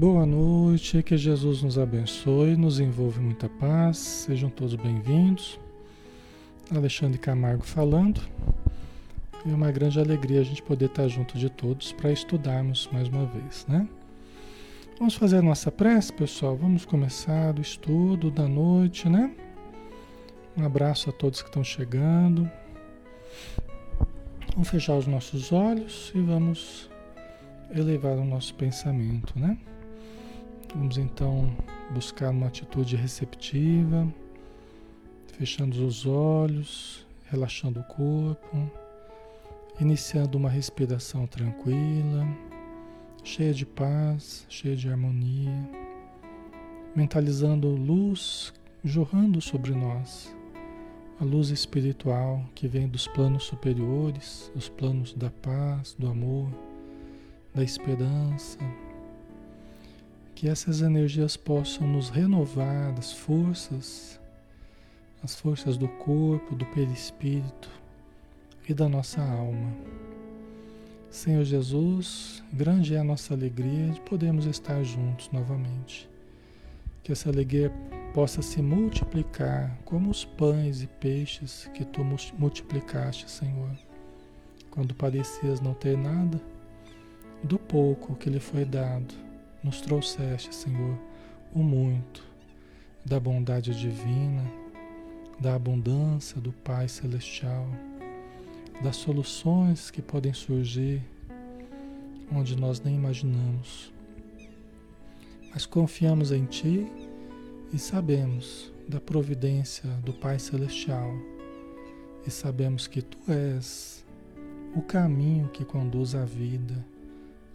Boa noite, que Jesus nos abençoe, nos envolve muita paz, sejam todos bem-vindos. Alexandre Camargo falando. É uma grande alegria a gente poder estar junto de todos para estudarmos mais uma vez, né? Vamos fazer a nossa prece, pessoal. Vamos começar o estudo da noite, né? Um abraço a todos que estão chegando. Vamos fechar os nossos olhos e vamos elevar o nosso pensamento, né? Vamos então buscar uma atitude receptiva, fechando os olhos, relaxando o corpo iniciando uma respiração tranquila, cheia de paz, cheia de harmonia, mentalizando luz jorrando sobre nós, a luz espiritual que vem dos planos superiores, os planos da paz, do amor, da esperança. Que essas energias possam nos renovar das forças, as forças do corpo, do perispírito, e da nossa alma. Senhor Jesus, grande é a nossa alegria de podermos estar juntos novamente. Que essa alegria possa se multiplicar como os pães e peixes que tu multiplicaste, Senhor. Quando parecias não ter nada, do pouco que lhe foi dado, nos trouxeste, Senhor, o muito da bondade divina, da abundância do Pai Celestial das soluções que podem surgir onde nós nem imaginamos. Mas confiamos em Ti e sabemos da providência do Pai Celestial e sabemos que Tu és o caminho que conduz à vida,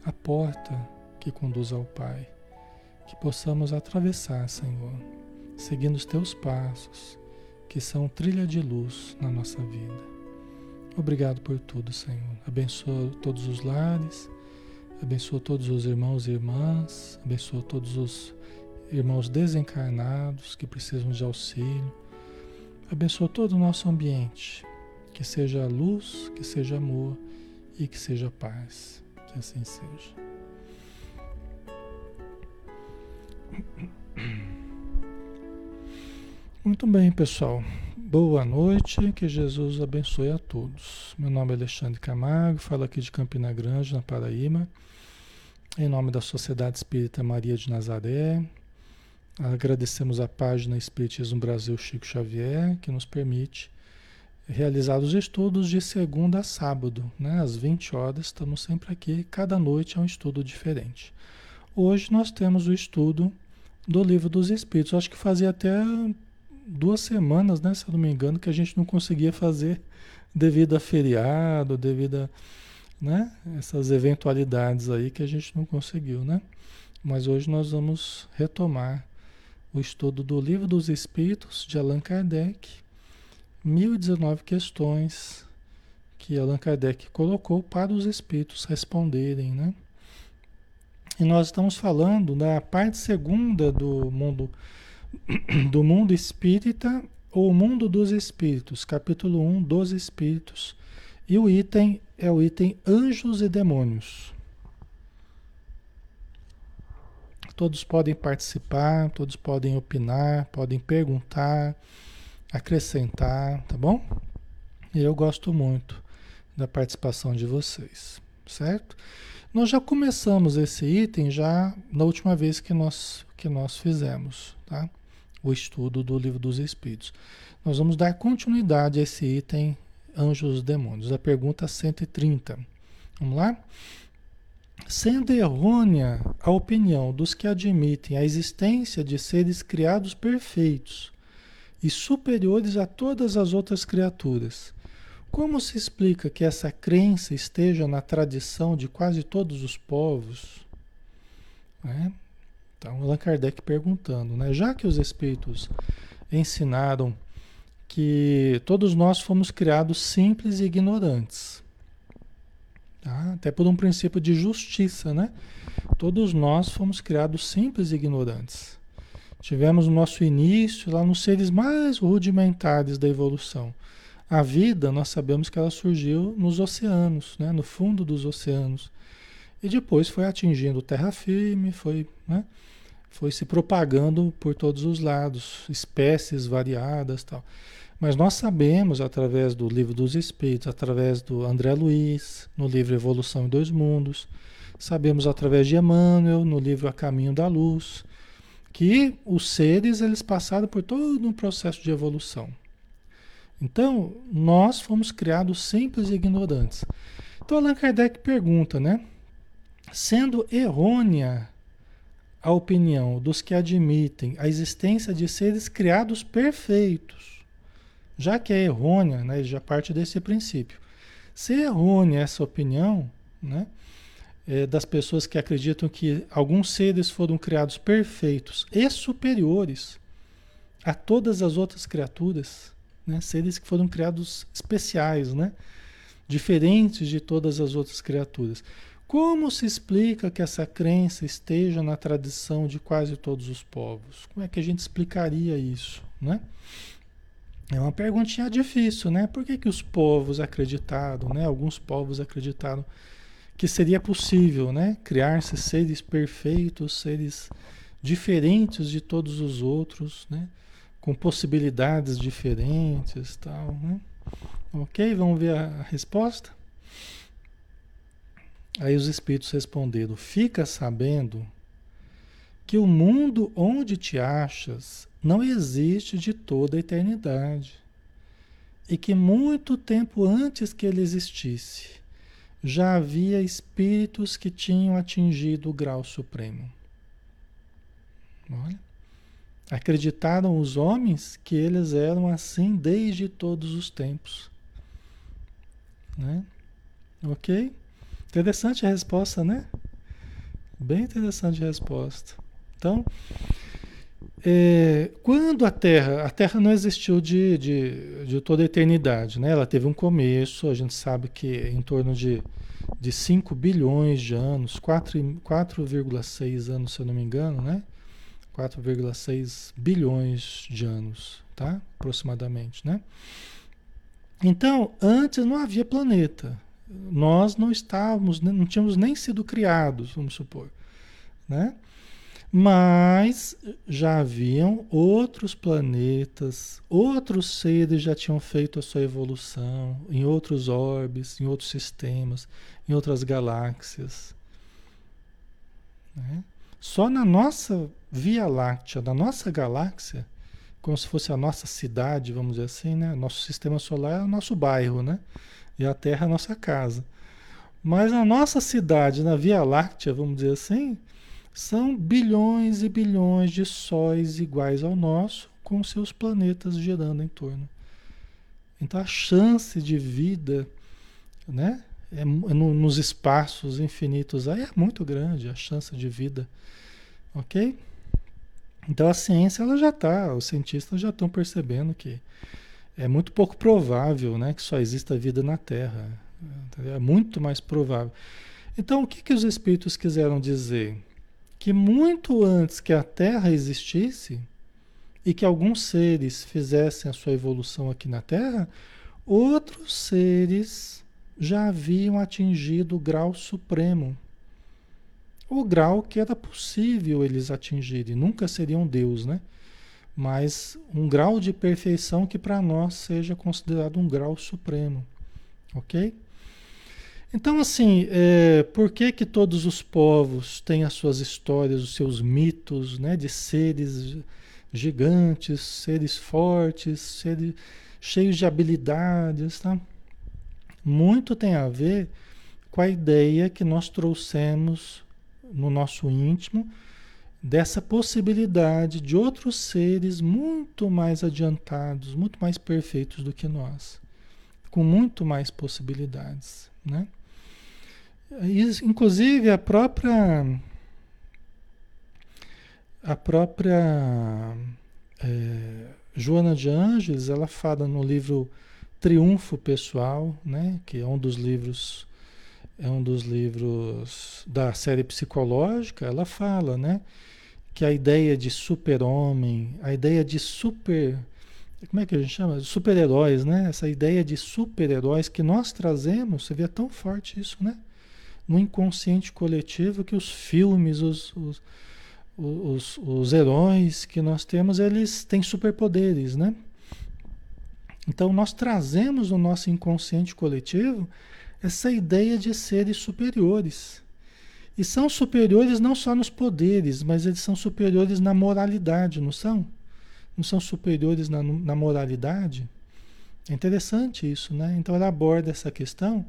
a porta que conduz ao Pai. Que possamos atravessar, Senhor, seguindo os Teus passos, que são trilha de luz na nossa vida. Obrigado por tudo, Senhor. Abençoa todos os lares, abençoa todos os irmãos e irmãs, abençoa todos os irmãos desencarnados que precisam de auxílio. Abençoa todo o nosso ambiente, que seja luz, que seja amor e que seja paz. Que assim seja. Muito bem, pessoal. Boa noite, que Jesus abençoe a todos. Meu nome é Alexandre Camargo, falo aqui de Campina Grande, na Paraíba, em nome da Sociedade Espírita Maria de Nazaré. Agradecemos a página Espiritismo Brasil Chico Xavier, que nos permite realizar os estudos de segunda a sábado, né? às 20 horas, estamos sempre aqui, cada noite é um estudo diferente. Hoje nós temos o estudo do Livro dos Espíritos, acho que fazia até duas semanas, né, se eu não me engano, que a gente não conseguia fazer devido a feriado, devido a né, essas eventualidades aí que a gente não conseguiu, né? Mas hoje nós vamos retomar o estudo do Livro dos Espíritos de Allan Kardec, 1019 questões que Allan Kardec colocou para os espíritos responderem, né? E nós estamos falando da parte segunda do mundo do mundo espírita ou mundo dos espíritos, capítulo 1 dos espíritos. E o item é o item anjos e demônios. Todos podem participar, todos podem opinar, podem perguntar, acrescentar, tá bom? E eu gosto muito da participação de vocês, certo? Nós já começamos esse item já na última vez que nós que nós fizemos, tá? o estudo do livro dos Espíritos. Nós vamos dar continuidade a esse item Anjos e Demônios, a pergunta 130. Vamos lá? Sendo errônea a opinião dos que admitem a existência de seres criados perfeitos e superiores a todas as outras criaturas, como se explica que essa crença esteja na tradição de quase todos os povos? É? Então, Allan Kardec perguntando, né? Já que os espíritos ensinaram que todos nós fomos criados simples e ignorantes, tá? até por um princípio de justiça, né? Todos nós fomos criados simples e ignorantes. Tivemos o nosso início lá nos seres mais rudimentares da evolução. A vida, nós sabemos que ela surgiu nos oceanos, né? no fundo dos oceanos. e depois foi atingindo terra firme, foi, né, foi se propagando por todos os lados, espécies variadas tal. Mas nós sabemos, através do livro dos Espíritos, através do André Luiz, no livro Evolução em Dois Mundos, sabemos através de Emmanuel, no livro A Caminho da Luz, que os seres eles passaram por todo um processo de evolução. Então, nós fomos criados simples e ignorantes. Então, Allan Kardec pergunta, né? Sendo errônea a opinião dos que admitem a existência de seres criados perfeitos, já que é errônea, né, já parte desse princípio. Se é errônea essa opinião, né, é, das pessoas que acreditam que alguns seres foram criados perfeitos e superiores a todas as outras criaturas, né, seres que foram criados especiais, né, diferentes de todas as outras criaturas. Como se explica que essa crença esteja na tradição de quase todos os povos? Como é que a gente explicaria isso, né? É uma perguntinha difícil, né? Por que, que os povos acreditaram, né? Alguns povos acreditaram que seria possível, né? Criar-se seres perfeitos, seres diferentes de todos os outros, né? Com possibilidades diferentes, tal, né? Ok, vamos ver a resposta? Aí os espíritos responderam: Fica sabendo que o mundo onde te achas não existe de toda a eternidade, e que muito tempo antes que ele existisse, já havia espíritos que tinham atingido o grau supremo. Olha. Acreditaram os homens que eles eram assim desde todos os tempos. Né? Ok? Interessante a resposta, né? Bem interessante a resposta. Então, é, quando a Terra, a Terra não existiu de, de, de, toda a eternidade, né? Ela teve um começo, a gente sabe que em torno de, de 5 bilhões de anos, 4,6 anos, se eu não me engano, né? 4,6 bilhões de anos, tá? Aproximadamente, né? Então, antes não havia planeta nós não estávamos, né, não tínhamos nem sido criados, vamos supor, né? Mas já haviam outros planetas, outros seres já tinham feito a sua evolução em outros orbes, em outros sistemas, em outras galáxias. Né? Só na nossa Via Láctea, na nossa galáxia, como se fosse a nossa cidade, vamos dizer assim, né? Nosso sistema solar é o nosso bairro, né? E a Terra é a nossa casa. Mas a nossa cidade, na Via Láctea, vamos dizer assim, são bilhões e bilhões de sóis iguais ao nosso, com seus planetas girando em torno. Então a chance de vida, né, é, é no, nos espaços infinitos aí é muito grande a chance de vida, ok? Então a ciência ela já está, os cientistas já estão percebendo que é muito pouco provável né, que só exista vida na Terra. É muito mais provável. Então, o que, que os espíritos quiseram dizer? Que muito antes que a Terra existisse e que alguns seres fizessem a sua evolução aqui na Terra, outros seres já haviam atingido o grau supremo. O grau que era possível eles atingirem. Nunca seriam Deus, né? mas um grau de perfeição que para nós seja considerado um grau supremo, ok? Então, assim, é, por que que todos os povos têm as suas histórias, os seus mitos, né, de seres gigantes, seres fortes, seres cheios de habilidades, tá? Muito tem a ver com a ideia que nós trouxemos no nosso íntimo, dessa possibilidade de outros seres muito mais adiantados, muito mais perfeitos do que nós, com muito mais possibilidades, né? Inclusive a própria a própria é, Joana de Anjos, ela fala no livro Triunfo Pessoal, né, que é um dos livros é um dos livros da série psicológica, ela fala, né, que a ideia de super-homem, a ideia de super. Como é que a gente chama? Super-heróis, né? Essa ideia de super-heróis que nós trazemos, você vê é tão forte isso, né? no inconsciente coletivo que os filmes, os, os, os, os heróis que nós temos, eles têm superpoderes, né? Então nós trazemos no nosso inconsciente coletivo essa ideia de seres superiores. E são superiores não só nos poderes, mas eles são superiores na moralidade, não são? Não são superiores na, na moralidade? É interessante isso, né? Então ela aborda essa questão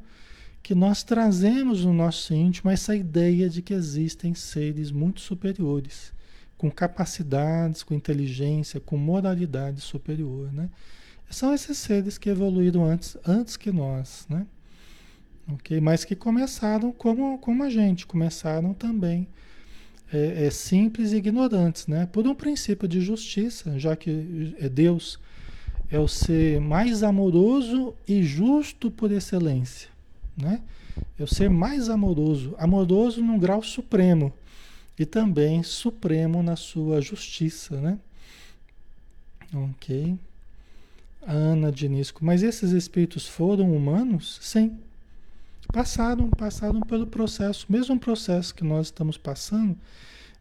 que nós trazemos no nosso íntimo essa ideia de que existem seres muito superiores, com capacidades, com inteligência, com moralidade superior, né? São esses seres que evoluíram antes, antes que nós, né? Ok? Mas que começaram como, como a gente, começaram também é, é, simples e ignorantes, né? Por um princípio de justiça, já que é Deus é o ser mais amoroso e justo por excelência, né? É o ser mais amoroso, amoroso num grau supremo e também supremo na sua justiça, né? Ok. Ana Dinisco, mas esses espíritos foram humanos? Sim. Passaram, passaram pelo processo, mesmo processo que nós estamos passando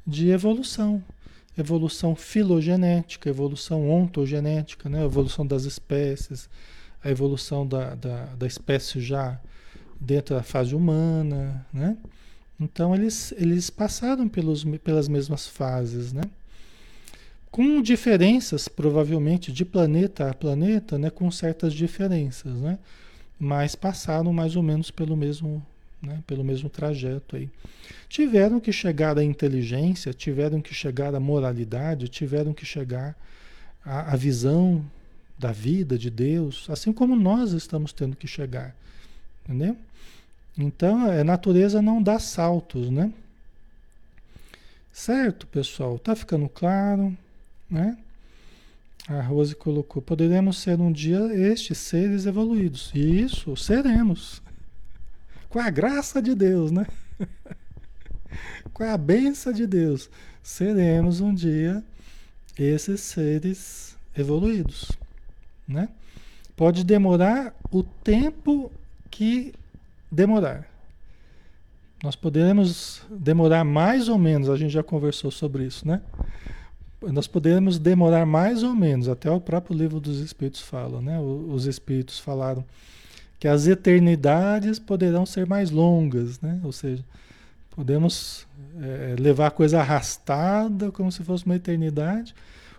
de evolução. Evolução filogenética, evolução ontogenética, né? evolução das espécies, a evolução da, da, da espécie já dentro da fase humana, né? Então eles, eles passaram pelos, pelas mesmas fases, né? Com diferenças, provavelmente, de planeta a planeta, né, com certas diferenças, né, mas passaram mais ou menos pelo mesmo, né, pelo mesmo trajeto aí. Tiveram que chegar à inteligência, tiveram que chegar à moralidade, tiveram que chegar à, à visão da vida de Deus, assim como nós estamos tendo que chegar, entendeu? Então, a natureza não dá saltos, né? Certo, pessoal? Tá ficando claro? Né? A Rose colocou: poderemos ser um dia estes seres evoluídos. Isso, seremos. Com a graça de Deus, né? Com a benção de Deus, seremos um dia esses seres evoluídos, né? Pode demorar o tempo que demorar. Nós poderemos demorar mais ou menos, a gente já conversou sobre isso, né? Nós podemos demorar mais ou menos, até o próprio livro dos Espíritos fala, né? Os Espíritos falaram que as eternidades poderão ser mais longas, né? Ou seja, podemos é, levar a coisa arrastada como se fosse uma eternidade,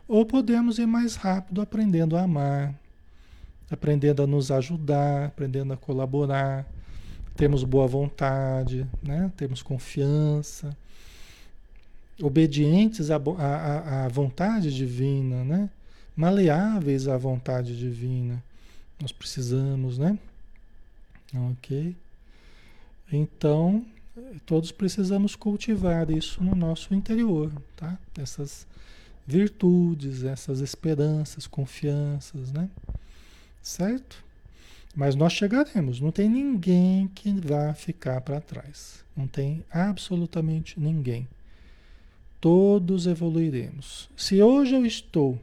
ou podemos ir mais rápido aprendendo a amar, aprendendo a nos ajudar, aprendendo a colaborar, temos boa vontade, né? Temos confiança obedientes à, à, à vontade divina, né? maleáveis à vontade divina. Nós precisamos, né? Ok? Então, todos precisamos cultivar isso no nosso interior, tá? Essas virtudes, essas esperanças, confianças, né? Certo? Mas nós chegaremos, não tem ninguém que vá ficar para trás. Não tem absolutamente ninguém. Todos evoluiremos. Se hoje eu estou,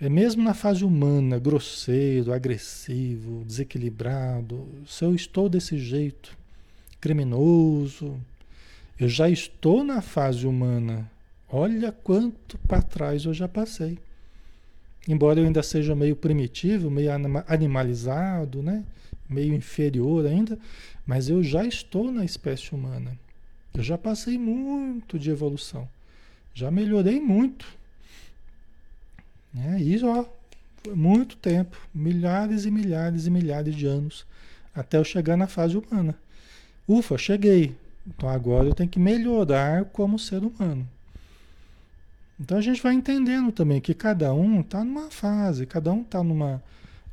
é mesmo na fase humana, grosseiro, agressivo, desequilibrado, se eu estou desse jeito, criminoso, eu já estou na fase humana. Olha quanto para trás eu já passei. Embora eu ainda seja meio primitivo, meio animalizado, né? meio inferior ainda, mas eu já estou na espécie humana. Eu já passei muito de evolução. Já melhorei muito. É, isso, ó, foi muito tempo. Milhares e milhares e milhares de anos. Até eu chegar na fase humana. Ufa, cheguei. Então agora eu tenho que melhorar como ser humano. Então a gente vai entendendo também que cada um está numa fase, cada um está numa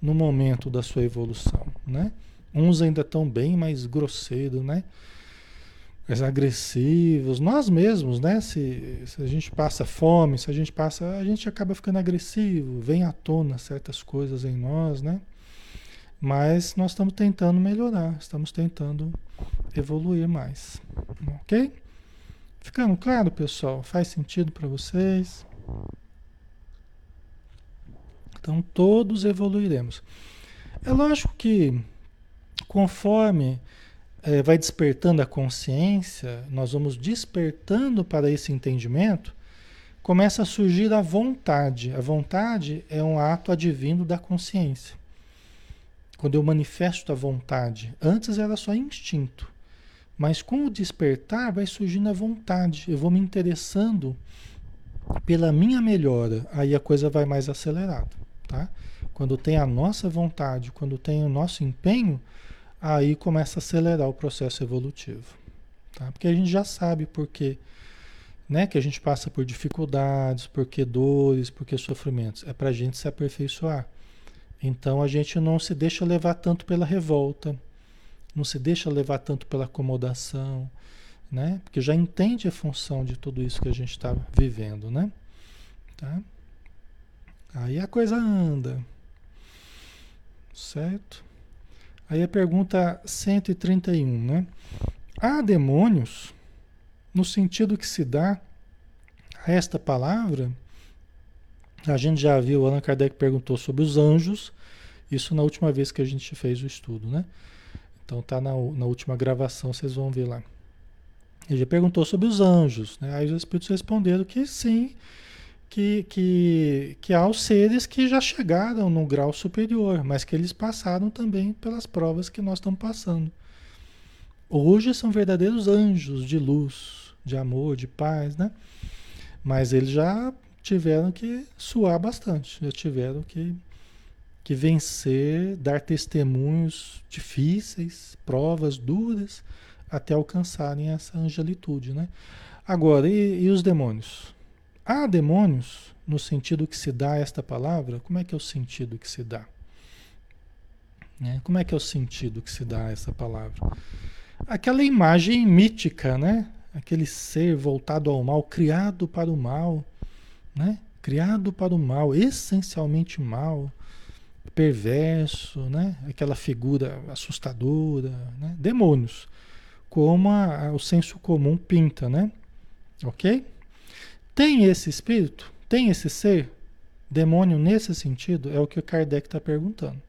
no momento da sua evolução, né? Uns ainda estão bem mais grosseiros, né? Mais agressivos, nós mesmos, né? Se, se a gente passa fome, se a gente passa, a gente acaba ficando agressivo, vem à tona certas coisas em nós, né? Mas nós estamos tentando melhorar, estamos tentando evoluir mais, ok? Ficando claro, pessoal? Faz sentido para vocês? Então todos evoluiremos. É lógico que conforme é, vai despertando a consciência, nós vamos despertando para esse entendimento, começa a surgir a vontade. A vontade é um ato advindo da consciência. Quando eu manifesto a vontade, antes era só instinto, mas com o despertar vai surgindo a vontade. Eu vou me interessando pela minha melhora, aí a coisa vai mais acelerada, tá? Quando tem a nossa vontade, quando tem o nosso empenho, aí começa a acelerar o processo evolutivo. Tá? Porque a gente já sabe por quê. Né? Que a gente passa por dificuldades, por que dores, por que sofrimentos. É para a gente se aperfeiçoar. Então a gente não se deixa levar tanto pela revolta, não se deixa levar tanto pela acomodação, né? Porque já entende a função de tudo isso que a gente está vivendo, né? Tá? Aí a coisa anda, certo? Aí a pergunta 131, né? Há demônios, no sentido que se dá a esta palavra, a gente já viu, Allan Kardec perguntou sobre os anjos, isso na última vez que a gente fez o estudo, né? Então tá na, na última gravação, vocês vão ver lá. Ele já perguntou sobre os anjos, né? Aí os espíritos responderam que sim, que, que, que há os seres que já chegaram no grau superior, mas que eles passaram também pelas provas que nós estamos passando. Hoje são verdadeiros anjos de luz, de amor, de paz, né? Mas eles já tiveram que suar bastante, já tiveram que, que vencer, dar testemunhos difíceis, provas duras, até alcançarem essa angelitude, né? Agora, e, e os demônios? Há demônios, no sentido que se dá esta palavra, como é que é o sentido que se dá? Né? Como é que é o sentido que se dá essa palavra? Aquela imagem mítica, né? Aquele ser voltado ao mal, criado para o mal, né? Criado para o mal, essencialmente mal, perverso, né? Aquela figura assustadora, né? Demônios, como a, a, o senso comum pinta, né? Ok? Tem esse espírito? Tem esse ser? Demônio nesse sentido? É o que o Kardec está perguntando.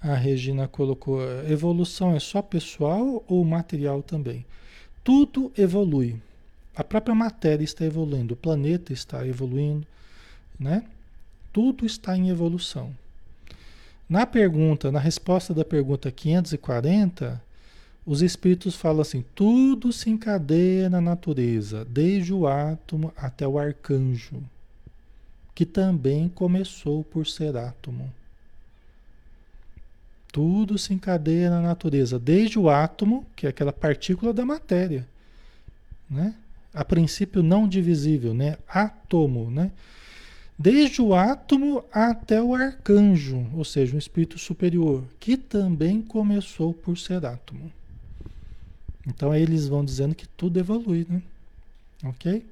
A Regina colocou: evolução é só pessoal ou material também? Tudo evolui. A própria matéria está evoluindo, o planeta está evoluindo, né? Tudo está em evolução. Na pergunta, na resposta da pergunta 540, os espíritos falam assim: tudo se encadeia na natureza, desde o átomo até o arcanjo, que também começou por ser átomo. Tudo se encadeia na natureza, desde o átomo, que é aquela partícula da matéria, né? A princípio não divisível, né? Átomo, né? Desde o átomo até o arcanjo, ou seja, um espírito superior, que também começou por ser átomo. Então aí eles vão dizendo que tudo evolui, né? Ok?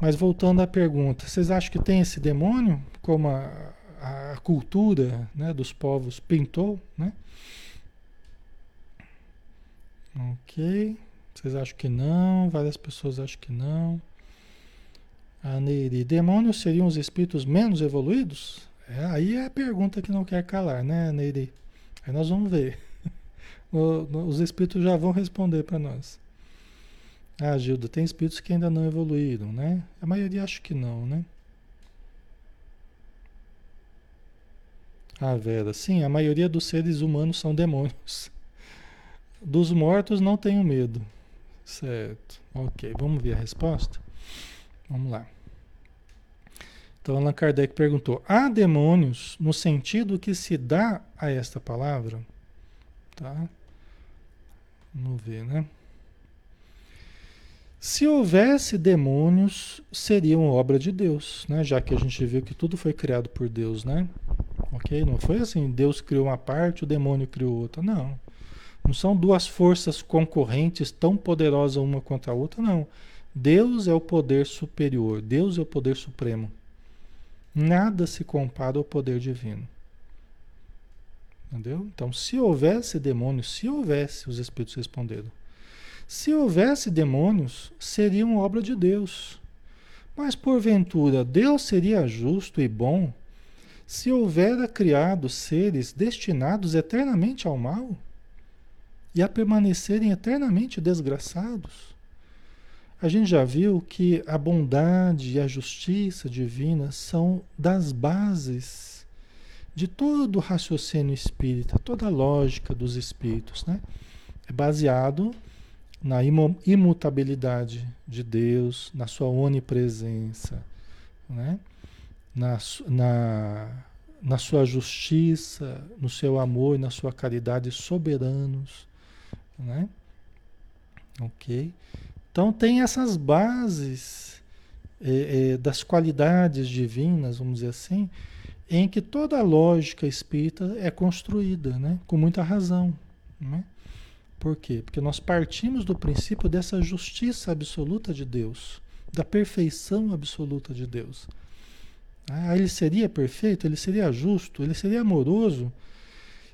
Mas voltando à pergunta, vocês acham que tem esse demônio, como a, a cultura né, dos povos pintou, né? Ok. Vocês acham que não? Várias pessoas acham que não. A Neiri, demônios seriam os espíritos menos evoluídos? É, aí é a pergunta que não quer calar, né, Neiri? Aí nós vamos ver os espíritos já vão responder para nós. Ah, Gilda, tem espíritos que ainda não evoluíram, né? A maioria acho que não, né? Ah, Vera, sim, a maioria dos seres humanos são demônios. Dos mortos não tenho medo. Certo. Ok, vamos ver a resposta? Vamos lá. Então, Allan Kardec perguntou: há demônios no sentido que se dá a esta palavra? Tá? Vamos ver, né? Se houvesse demônios, seriam obra de Deus, né? Já que a gente viu que tudo foi criado por Deus, né? Ok? Não foi assim, Deus criou uma parte, o demônio criou outra. Não. Não são duas forças concorrentes tão poderosas uma contra a outra, não. Deus é o poder superior, Deus é o poder supremo. Nada se compara ao poder divino. Entendeu? Então, se houvesse demônios, se houvesse, os espíritos responderam. Se houvesse demônios, seriam obra de Deus. Mas porventura, Deus seria justo e bom se houvera criado seres destinados eternamente ao mal e a permanecerem eternamente desgraçados. A gente já viu que a bondade e a justiça divina são das bases de todo o raciocínio espírita, toda a lógica dos espíritos, né? É baseado na imutabilidade de Deus, na sua onipresença, né? na, na, na sua justiça, no seu amor e na sua caridade soberanos, né? Ok? Então tem essas bases é, é, das qualidades divinas, vamos dizer assim, em que toda a lógica espírita é construída, né? Com muita razão, né? Por quê? Porque nós partimos do princípio dessa justiça absoluta de Deus, da perfeição absoluta de Deus. Ah, ele seria perfeito, ele seria justo, ele seria amoroso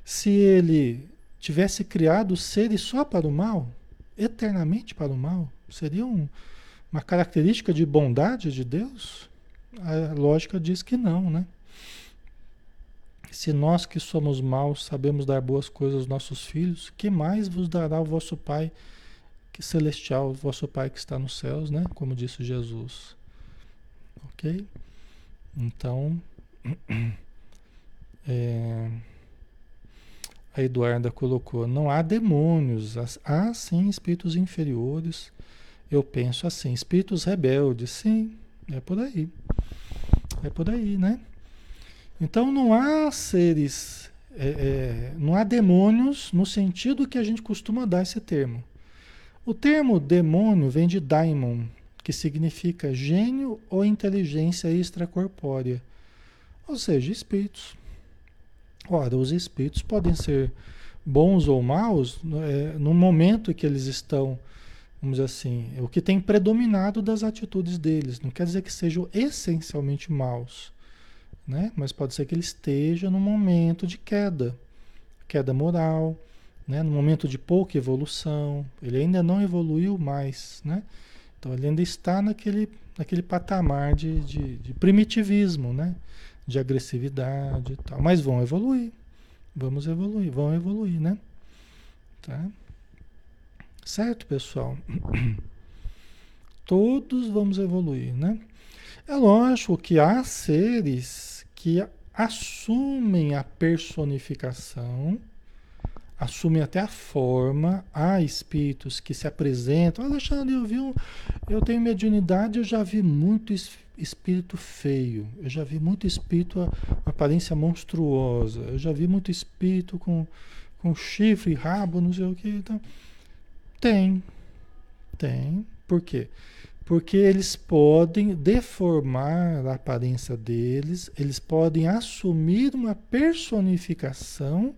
se ele tivesse criado seres só para o mal, eternamente para o mal. Seria um, uma característica de bondade de Deus? A lógica diz que não, né? Se nós que somos maus sabemos dar boas coisas aos nossos filhos, que mais vos dará o vosso Pai celestial, o vosso Pai que está nos céus, né? Como disse Jesus. Ok? Então, é, a Eduarda colocou: não há demônios, há sim espíritos inferiores. Eu penso assim: espíritos rebeldes, sim, é por aí. É por aí, né? Então não há seres, é, é, não há demônios no sentido que a gente costuma dar esse termo. O termo demônio vem de daimon, que significa gênio ou inteligência extracorpórea, ou seja, espíritos. Ora, os espíritos podem ser bons ou maus é, no momento que eles estão, vamos dizer assim, o que tem predominado das atitudes deles. Não quer dizer que sejam essencialmente maus né? Mas pode ser que ele esteja num momento de queda, queda moral, né? No momento de pouca evolução, ele ainda não evoluiu mais, né? Então ele ainda está naquele, naquele patamar de, de, de primitivismo, né? De agressividade e tal. Mas vão evoluir, vamos evoluir, vão evoluir, né? Tá? Certo, pessoal? Todos vamos evoluir, né? É lógico que há seres que assumem a personificação, assumem até a forma, há espíritos que se apresentam. Alexandre, eu vi um, eu tenho mediunidade, eu já vi muito espírito feio, eu já vi muito espírito com aparência monstruosa, eu já vi muito espírito com, com chifre, rabo, não sei o que. Então, tem, tem. Por quê? porque eles podem deformar a aparência deles, eles podem assumir uma personificação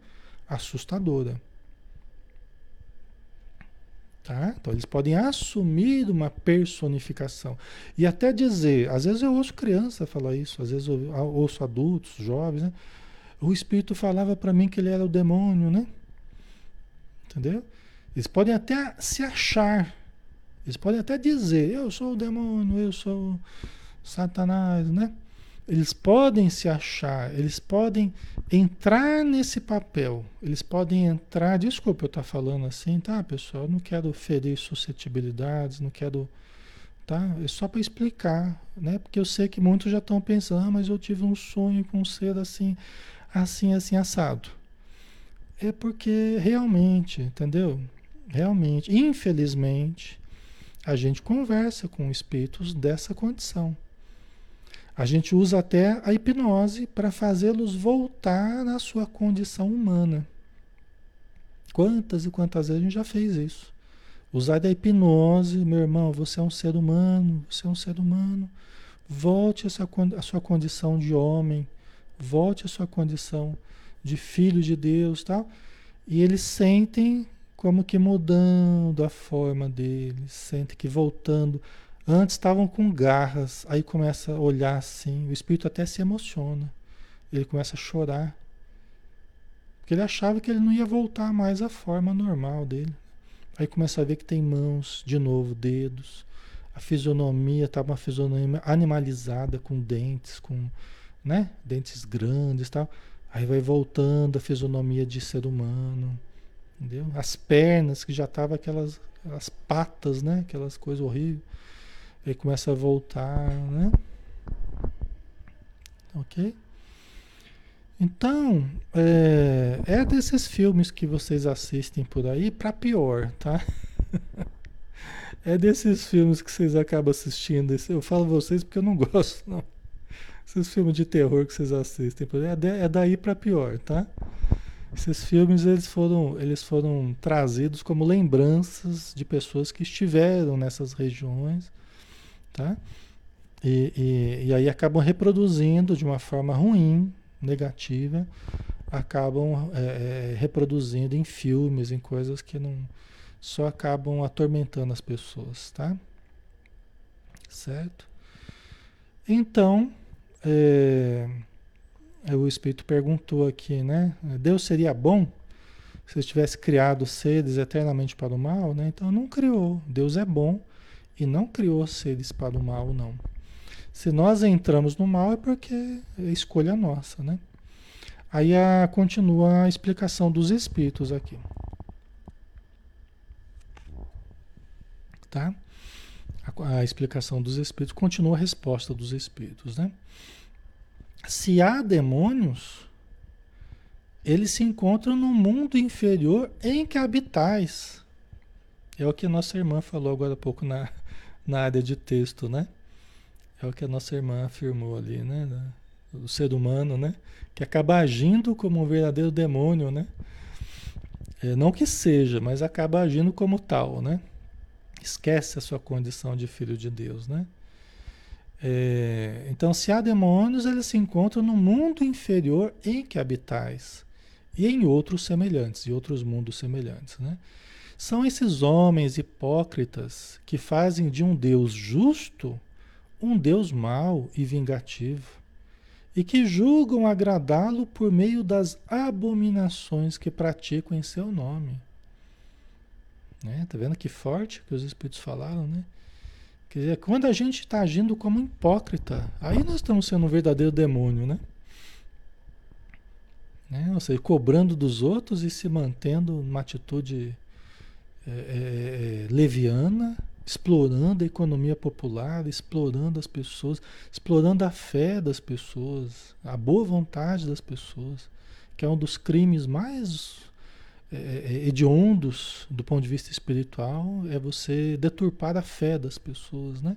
assustadora. Tá? Então eles podem assumir uma personificação e até dizer, às vezes eu ouço criança falar isso, às vezes eu ouço adultos, jovens, né? O espírito falava para mim que ele era o demônio, né? Entendeu? Eles podem até se achar eles podem até dizer, eu sou o demônio, eu sou Satanás, né? Eles podem se achar, eles podem entrar nesse papel, eles podem entrar. Desculpa eu estar falando assim, tá, pessoal? não quero ferir suscetibilidades, não quero. Tá? É só para explicar, né? Porque eu sei que muitos já estão pensando, ah, mas eu tive um sonho com um ser assim, assim, assim, assado. É porque realmente, entendeu? Realmente, infelizmente, a gente conversa com espíritos dessa condição. A gente usa até a hipnose para fazê-los voltar à sua condição humana. Quantas e quantas vezes a gente já fez isso? Usar a hipnose, meu irmão, você é um ser humano, você é um ser humano. Volte à sua, à sua condição de homem, volte à sua condição de filho de Deus, tal. E eles sentem como que mudando a forma deles, sente que voltando. Antes estavam com garras, aí começa a olhar assim, o espírito até se emociona. Ele começa a chorar. Porque ele achava que ele não ia voltar mais à forma normal dele. Aí começa a ver que tem mãos, de novo, dedos. A fisionomia estava uma fisionomia animalizada, com dentes, com, né? Dentes grandes tal. Aí vai voltando a fisionomia de ser humano, entendeu? As pernas que já tava aquelas as patas, né? Aquelas coisas horríveis. Aí começa a voltar, né? Ok? Então, é, é desses filmes que vocês assistem por aí para pior, tá? é desses filmes que vocês acabam assistindo. Eu falo vocês porque eu não gosto, não. Esses filmes de terror que vocês assistem, é, é daí para pior, tá? Esses filmes eles foram, eles foram trazidos como lembranças de pessoas que estiveram nessas regiões, tá? E, e, e aí acabam reproduzindo de uma forma ruim, negativa, acabam é, é, reproduzindo em filmes, em coisas que não só acabam atormentando as pessoas, tá? Certo? Então, é, o Espírito perguntou aqui, né? Deus seria bom se tivesse criado seres eternamente para o mal, né? Então não criou. Deus é bom e não criou seres para o mal, não. Se nós entramos no mal é porque é escolha nossa, né? Aí a, continua a explicação dos espíritos aqui. Tá? A, a explicação dos espíritos continua a resposta dos espíritos, né? Se há demônios, eles se encontram no mundo inferior em que habitais. É o que a nossa irmã falou agora há pouco na, na área de texto, né? É o que a nossa irmã afirmou ali, né? O ser humano, né? Que acaba agindo como um verdadeiro demônio, né? É, não que seja, mas acaba agindo como tal, né? Esquece a sua condição de filho de Deus, né? É, então, se há demônios, eles se encontram no mundo inferior em que habitais e em outros semelhantes, e outros mundos semelhantes, né? São esses homens hipócritas que fazem de um Deus justo um Deus mau e vingativo, e que julgam agradá-lo por meio das abominações que praticam em seu nome. Né? Tá vendo que forte que os Espíritos falaram, né? Quer dizer, quando a gente está agindo como hipócrita, aí nós estamos sendo um verdadeiro demônio, né? né? Ou seja, cobrando dos outros e se mantendo numa atitude é, é, é leviana, explorando a economia popular, explorando as pessoas, explorando a fé das pessoas, a boa vontade das pessoas, que é um dos crimes mais é, hediondos do ponto de vista espiritual, é você deturpar a fé das pessoas, né?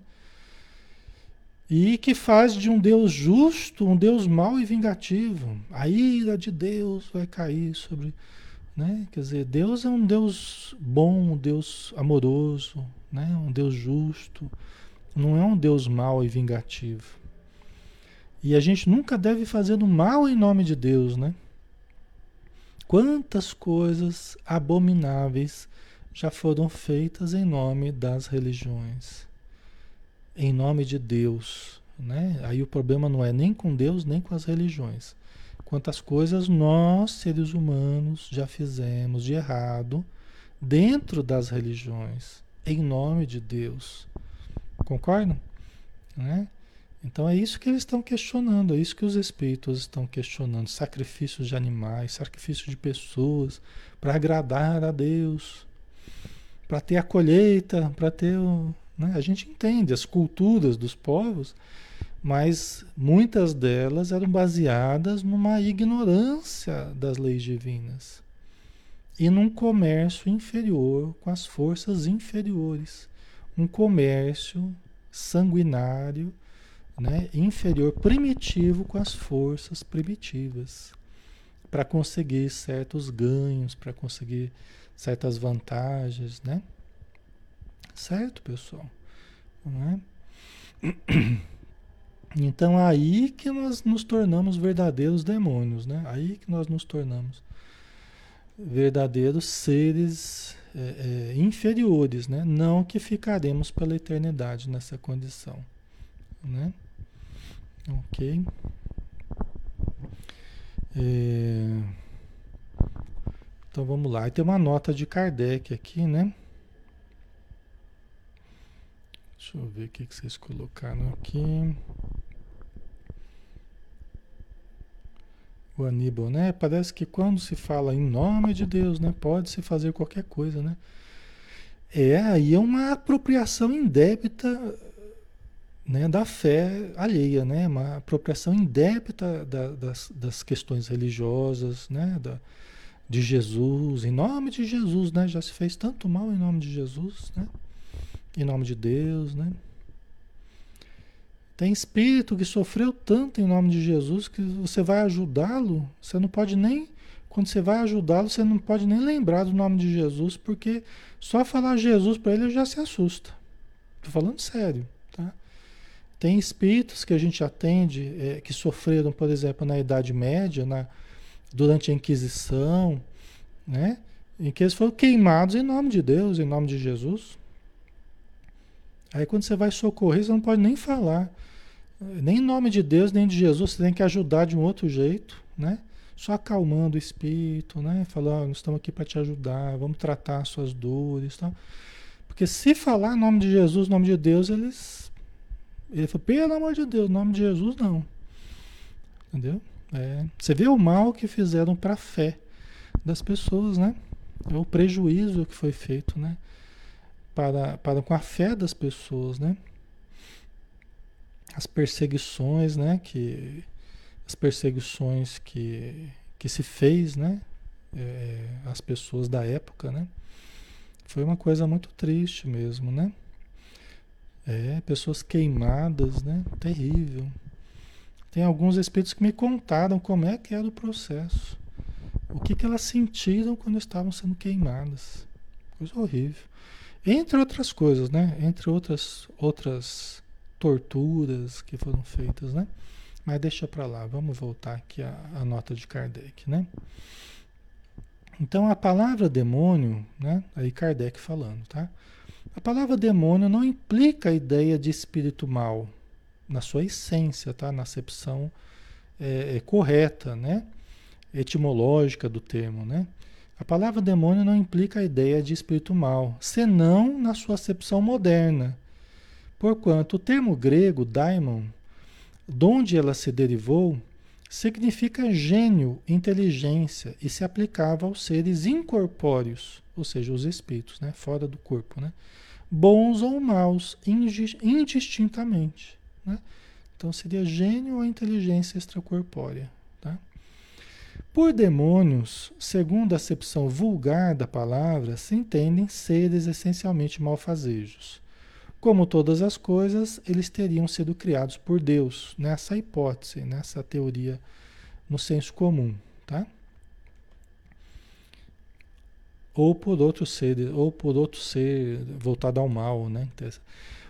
E que faz de um Deus justo um Deus mau e vingativo. A ira de Deus vai cair sobre. Né? Quer dizer, Deus é um Deus bom, um Deus amoroso, né? um Deus justo, não é um Deus mau e vingativo. E a gente nunca deve fazer o mal em nome de Deus, né? Quantas coisas abomináveis já foram feitas em nome das religiões, em nome de Deus, né? Aí o problema não é nem com Deus nem com as religiões. Quantas coisas nós, seres humanos, já fizemos de errado dentro das religiões em nome de Deus. Concordam? Né? Então é isso que eles estão questionando, é isso que os espíritos estão questionando: sacrifícios de animais, sacrifícios de pessoas, para agradar a Deus, para ter a colheita, para ter o. Né? A gente entende as culturas dos povos, mas muitas delas eram baseadas numa ignorância das leis divinas e num comércio inferior com as forças inferiores. Um comércio sanguinário, né, inferior, primitivo com as forças primitivas, para conseguir certos ganhos, para conseguir certas vantagens, né? Certo, pessoal? Né? Então aí que nós nos tornamos verdadeiros demônios, né? Aí que nós nos tornamos verdadeiros seres é, é, inferiores, né? Não que ficaremos pela eternidade nessa condição, né? Ok. É... Então vamos lá. Tem uma nota de Kardec aqui, né? Deixa eu ver o que vocês colocaram aqui. o Aníbal, né? Parece que quando se fala em nome de Deus, né? Pode se fazer qualquer coisa, né? É, aí é uma apropriação indébita né, da fé alheia, né? Uma apropriação indébita da, das, das questões religiosas, né? Da, de Jesus, em nome de Jesus, né? Já se fez tanto mal em nome de Jesus, né? Em nome de Deus, né? Tem espírito que sofreu tanto em nome de Jesus que você vai ajudá-lo, você não pode nem, quando você vai ajudá-lo, você não pode nem lembrar do nome de Jesus, porque só falar Jesus para ele já se assusta. Estou falando sério? Tem espíritos que a gente atende é, que sofreram, por exemplo, na Idade Média, na, durante a Inquisição, né? Em que eles foram queimados em nome de Deus, em nome de Jesus. Aí quando você vai socorrer, você não pode nem falar. Nem em nome de Deus, nem de Jesus, você tem que ajudar de um outro jeito, né? Só acalmando o espírito, né? Falando, nós estamos aqui para te ajudar, vamos tratar suas dores, tá? Porque se falar em nome de Jesus, em nome de Deus, eles ele falou, pelo amor de Deus, em nome de Jesus não. Entendeu? É, você vê o mal que fizeram para a fé das pessoas, né? É o prejuízo que foi feito, né? Para, para com a fé das pessoas, né? As perseguições, né? Que, as perseguições que, que se fez, né? É, as pessoas da época, né? Foi uma coisa muito triste mesmo, né? É, pessoas queimadas, né? Terrível. Tem alguns espíritos que me contaram como é que era o processo. O que, que elas sentiram quando estavam sendo queimadas. Coisa horrível. Entre outras coisas, né? Entre outras, outras torturas que foram feitas, né? Mas deixa para lá, vamos voltar aqui à, à nota de Kardec, né? Então a palavra demônio, né? Aí Kardec falando, tá? A palavra demônio não implica a ideia de espírito mal, na sua essência, tá? Na acepção é, é correta, né? Etimológica do termo, né? A palavra demônio não implica a ideia de espírito mal, senão na sua acepção moderna. Porquanto o termo grego daimon, de onde ela se derivou, significa gênio, inteligência e se aplicava aos seres incorpóreos, ou seja, os espíritos, né? fora do corpo, né? bons ou maus, indistintamente. Né? Então seria gênio ou inteligência extracorpórea. Tá? Por demônios, segundo a acepção vulgar da palavra, se entendem seres essencialmente malfazejos. Como todas as coisas, eles teriam sido criados por Deus, nessa hipótese, nessa teoria no senso comum, tá? Ou por outro ser, ou por outro ser voltado ao mal, né?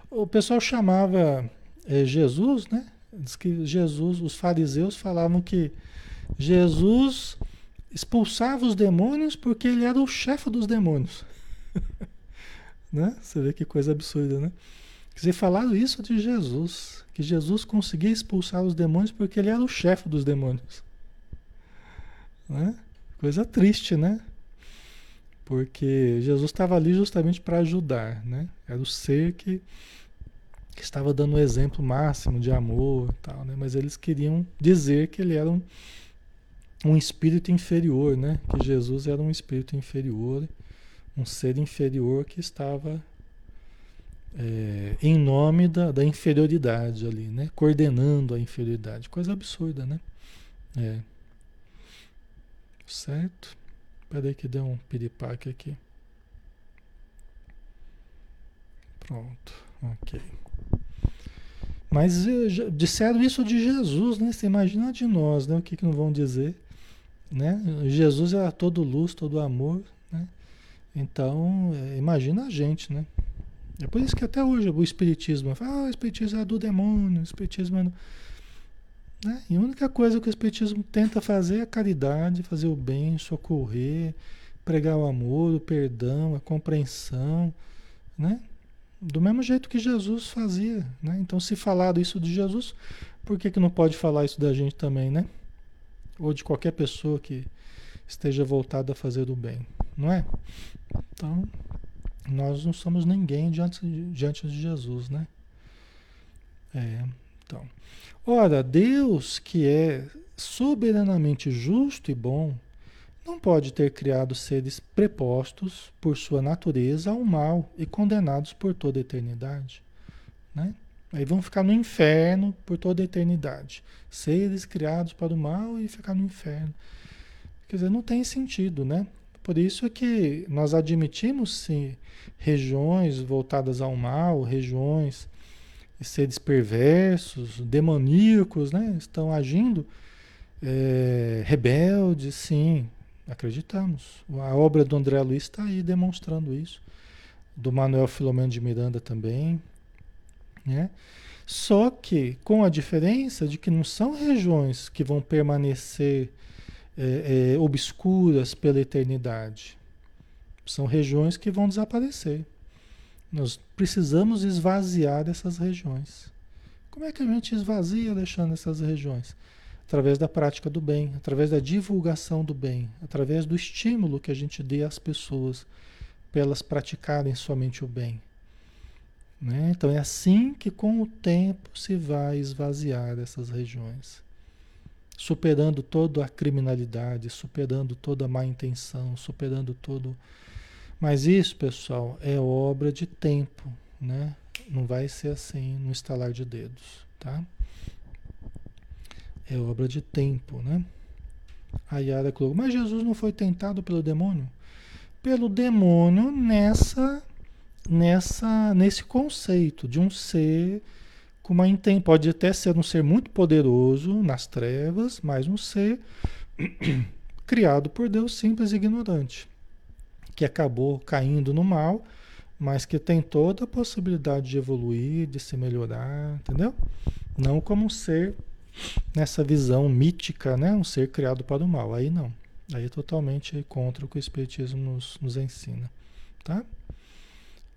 O pessoal chamava é, Jesus, né? Diz que Jesus, os fariseus falavam que Jesus expulsava os demônios porque ele era o chefe dos demônios. né? Você vê que coisa absurda, né? Quer dizer, falaram isso de Jesus, que Jesus conseguia expulsar os demônios porque ele era o chefe dos demônios. Né? Coisa triste, né? Porque Jesus estava ali justamente para ajudar, né? Era o ser que que estava dando o exemplo máximo de amor e tal, né? Mas eles queriam dizer que ele era um, um espírito inferior, né? Que Jesus era um espírito inferior, um ser inferior que estava é, em nome da, da inferioridade ali, né? Coordenando a inferioridade. Coisa absurda, né? É. Certo? Peraí que deu um piripaque aqui. Pronto, ok. Mas eh, disseram isso de Jesus, né? Você imagina de nós, né? O que, que não vão dizer, né? Jesus era todo luz, todo amor? Então, é, imagina a gente, né? É por isso que até hoje o Espiritismo fala, ah, o Espiritismo é do demônio, o Espiritismo é do... Né? E a única coisa que o Espiritismo tenta fazer é caridade, fazer o bem, socorrer, pregar o amor, o perdão, a compreensão, né? Do mesmo jeito que Jesus fazia, né? Então, se falar isso de Jesus, por que, que não pode falar isso da gente também, né? Ou de qualquer pessoa que esteja voltada a fazer o bem, não é? Então, nós não somos ninguém diante, diante de Jesus, né? É, então. Ora, Deus que é soberanamente justo e bom, não pode ter criado seres prepostos por sua natureza ao mal e condenados por toda a eternidade. Né? Aí vão ficar no inferno por toda a eternidade. Seres criados para o mal e ficar no inferno. Quer dizer, não tem sentido, né? Por isso que nós admitimos sim regiões voltadas ao mal, regiões seres perversos, demoníacos, né? Estão agindo é, rebeldes, sim, acreditamos. A obra do André Luiz está aí demonstrando isso. Do Manuel Filomeno de Miranda também, né? Só que com a diferença de que não são regiões que vão permanecer é, é, obscuras pela eternidade. São regiões que vão desaparecer. Nós precisamos esvaziar essas regiões. Como é que a gente esvazia, deixando essas regiões? Através da prática do bem, através da divulgação do bem, através do estímulo que a gente dê às pessoas para elas praticarem somente o bem. Né? Então é assim que com o tempo se vai esvaziar essas regiões. Superando toda a criminalidade, superando toda a má intenção, superando todo. Mas isso, pessoal, é obra de tempo, né? Não vai ser assim no estalar de dedos, tá? É obra de tempo, né? A Yara colocou, mas Jesus não foi tentado pelo demônio? Pelo demônio nessa nessa nesse conceito de um ser com uma intenção, pode até ser um ser muito poderoso nas trevas, mas um ser criado por Deus simples e ignorante, que acabou caindo no mal, mas que tem toda a possibilidade de evoluir, de se melhorar, entendeu? Não como um ser nessa visão mítica, né? Um ser criado para o mal. Aí não. Aí é totalmente contra o que o Espiritismo nos, nos ensina, tá?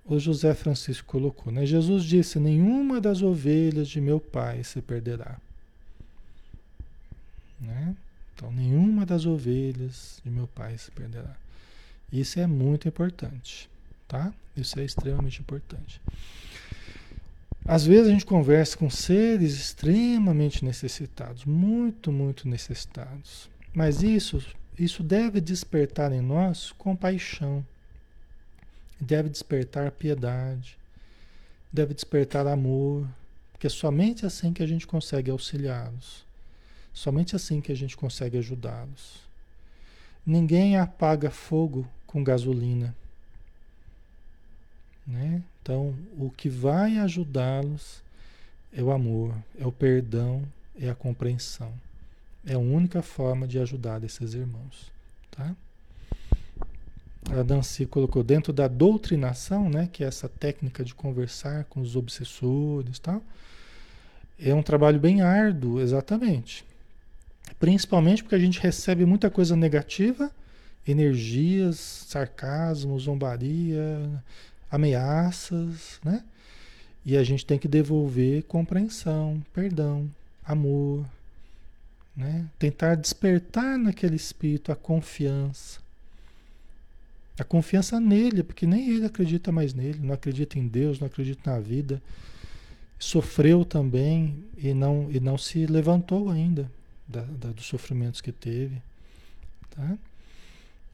O José Francisco colocou, né? Jesus disse: Nenhuma das ovelhas de meu pai se perderá. Né? Então, nenhuma das ovelhas de meu pai se perderá. Isso é muito importante, tá? Isso é extremamente importante. Às vezes a gente conversa com seres extremamente necessitados, muito, muito necessitados. Mas isso, isso deve despertar em nós compaixão deve despertar piedade, deve despertar amor, porque é somente assim que a gente consegue auxiliá-los, somente assim que a gente consegue ajudá-los. Ninguém apaga fogo com gasolina. Né? Então, o que vai ajudá-los é o amor, é o perdão, é a compreensão. É a única forma de ajudar esses irmãos. Tá? A Dancy colocou dentro da doutrinação, né, que é essa técnica de conversar com os obsessores, tal. É um trabalho bem árduo, exatamente. Principalmente porque a gente recebe muita coisa negativa, energias, sarcasmo, zombaria, ameaças, né? E a gente tem que devolver compreensão, perdão, amor, né? Tentar despertar naquele espírito a confiança a confiança nele, porque nem ele acredita mais nele, não acredita em Deus, não acredita na vida. Sofreu também e não, e não se levantou ainda da, da, dos sofrimentos que teve. Tá?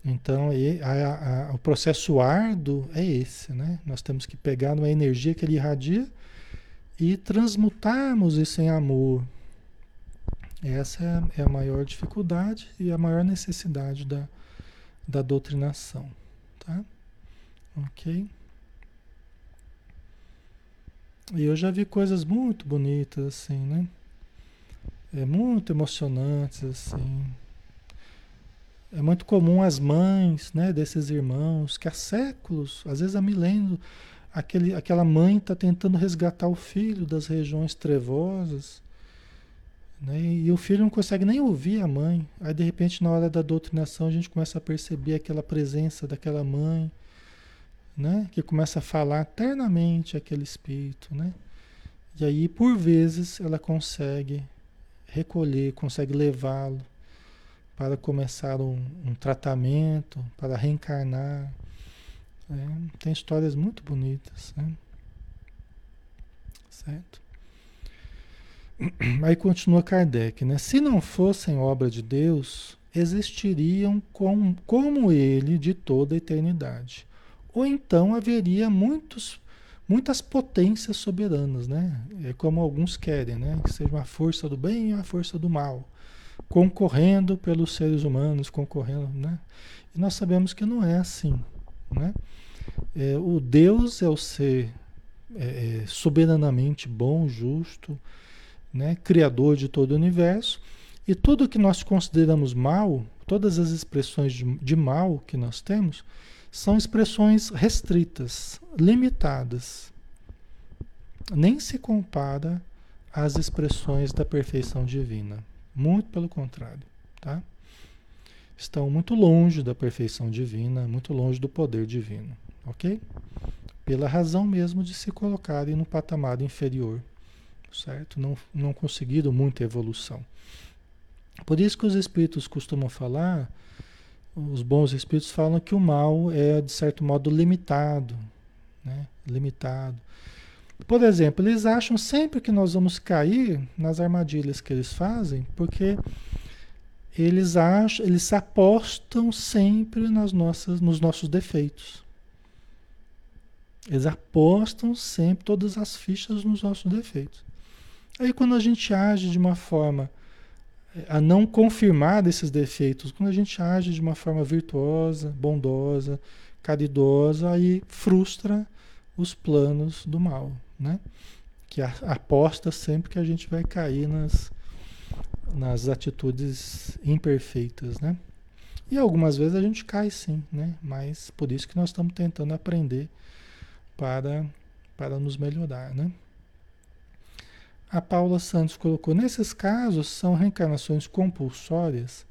Então, a, a, o processo árduo é esse, né? Nós temos que pegar uma energia que ele irradia e transmutarmos isso em amor. Essa é a, é a maior dificuldade e a maior necessidade da, da doutrinação. Tá? Ok? E eu já vi coisas muito bonitas, assim, né? É muito emocionantes, assim. É muito comum as mães, né, desses irmãos, que há séculos, às vezes há milênios, aquele, aquela mãe está tentando resgatar o filho das regiões trevosas, né? E o filho não consegue nem ouvir a mãe. Aí, de repente, na hora da doutrinação, a gente começa a perceber aquela presença daquela mãe, né? que começa a falar eternamente aquele espírito. Né? E aí, por vezes, ela consegue recolher, consegue levá-lo para começar um, um, tratamento, para reencarnar. Né? Tem histórias muito bonitas. Né? Certo? Aí continua Kardec, né? Se não fossem obra de Deus, existiriam com, como ele de toda a eternidade. Ou então haveria muitos, muitas potências soberanas, né? É como alguns querem, né? Que seja uma força do bem e uma força do mal, concorrendo pelos seres humanos, concorrendo, né? E nós sabemos que não é assim, né? É, o Deus é o ser é, é soberanamente bom, justo, né? Criador de todo o universo e tudo que nós consideramos mal, todas as expressões de, de mal que nós temos, são expressões restritas, limitadas. Nem se compara às expressões da perfeição divina. Muito pelo contrário, tá? Estão muito longe da perfeição divina, muito longe do poder divino, ok? Pela razão mesmo de se colocarem no patamar inferior, certo? Não, não conseguiram muita evolução. Por isso que os espíritos costumam falar, os bons espíritos falam que o mal é, de certo modo, limitado. Né? Limitado. Por exemplo, eles acham sempre que nós vamos cair nas armadilhas que eles fazem, porque eles acham, eles apostam sempre nas nossas, nos nossos defeitos. Eles apostam sempre todas as fichas nos nossos defeitos. Aí quando a gente age de uma forma a não confirmar desses defeitos. Quando a gente age de uma forma virtuosa, bondosa, caridosa, aí frustra os planos do mal, né? Que aposta sempre que a gente vai cair nas, nas atitudes imperfeitas, né? E algumas vezes a gente cai sim, né? Mas por isso que nós estamos tentando aprender para, para nos melhorar, né? A Paula Santos colocou: nesses casos são reencarnações compulsórias?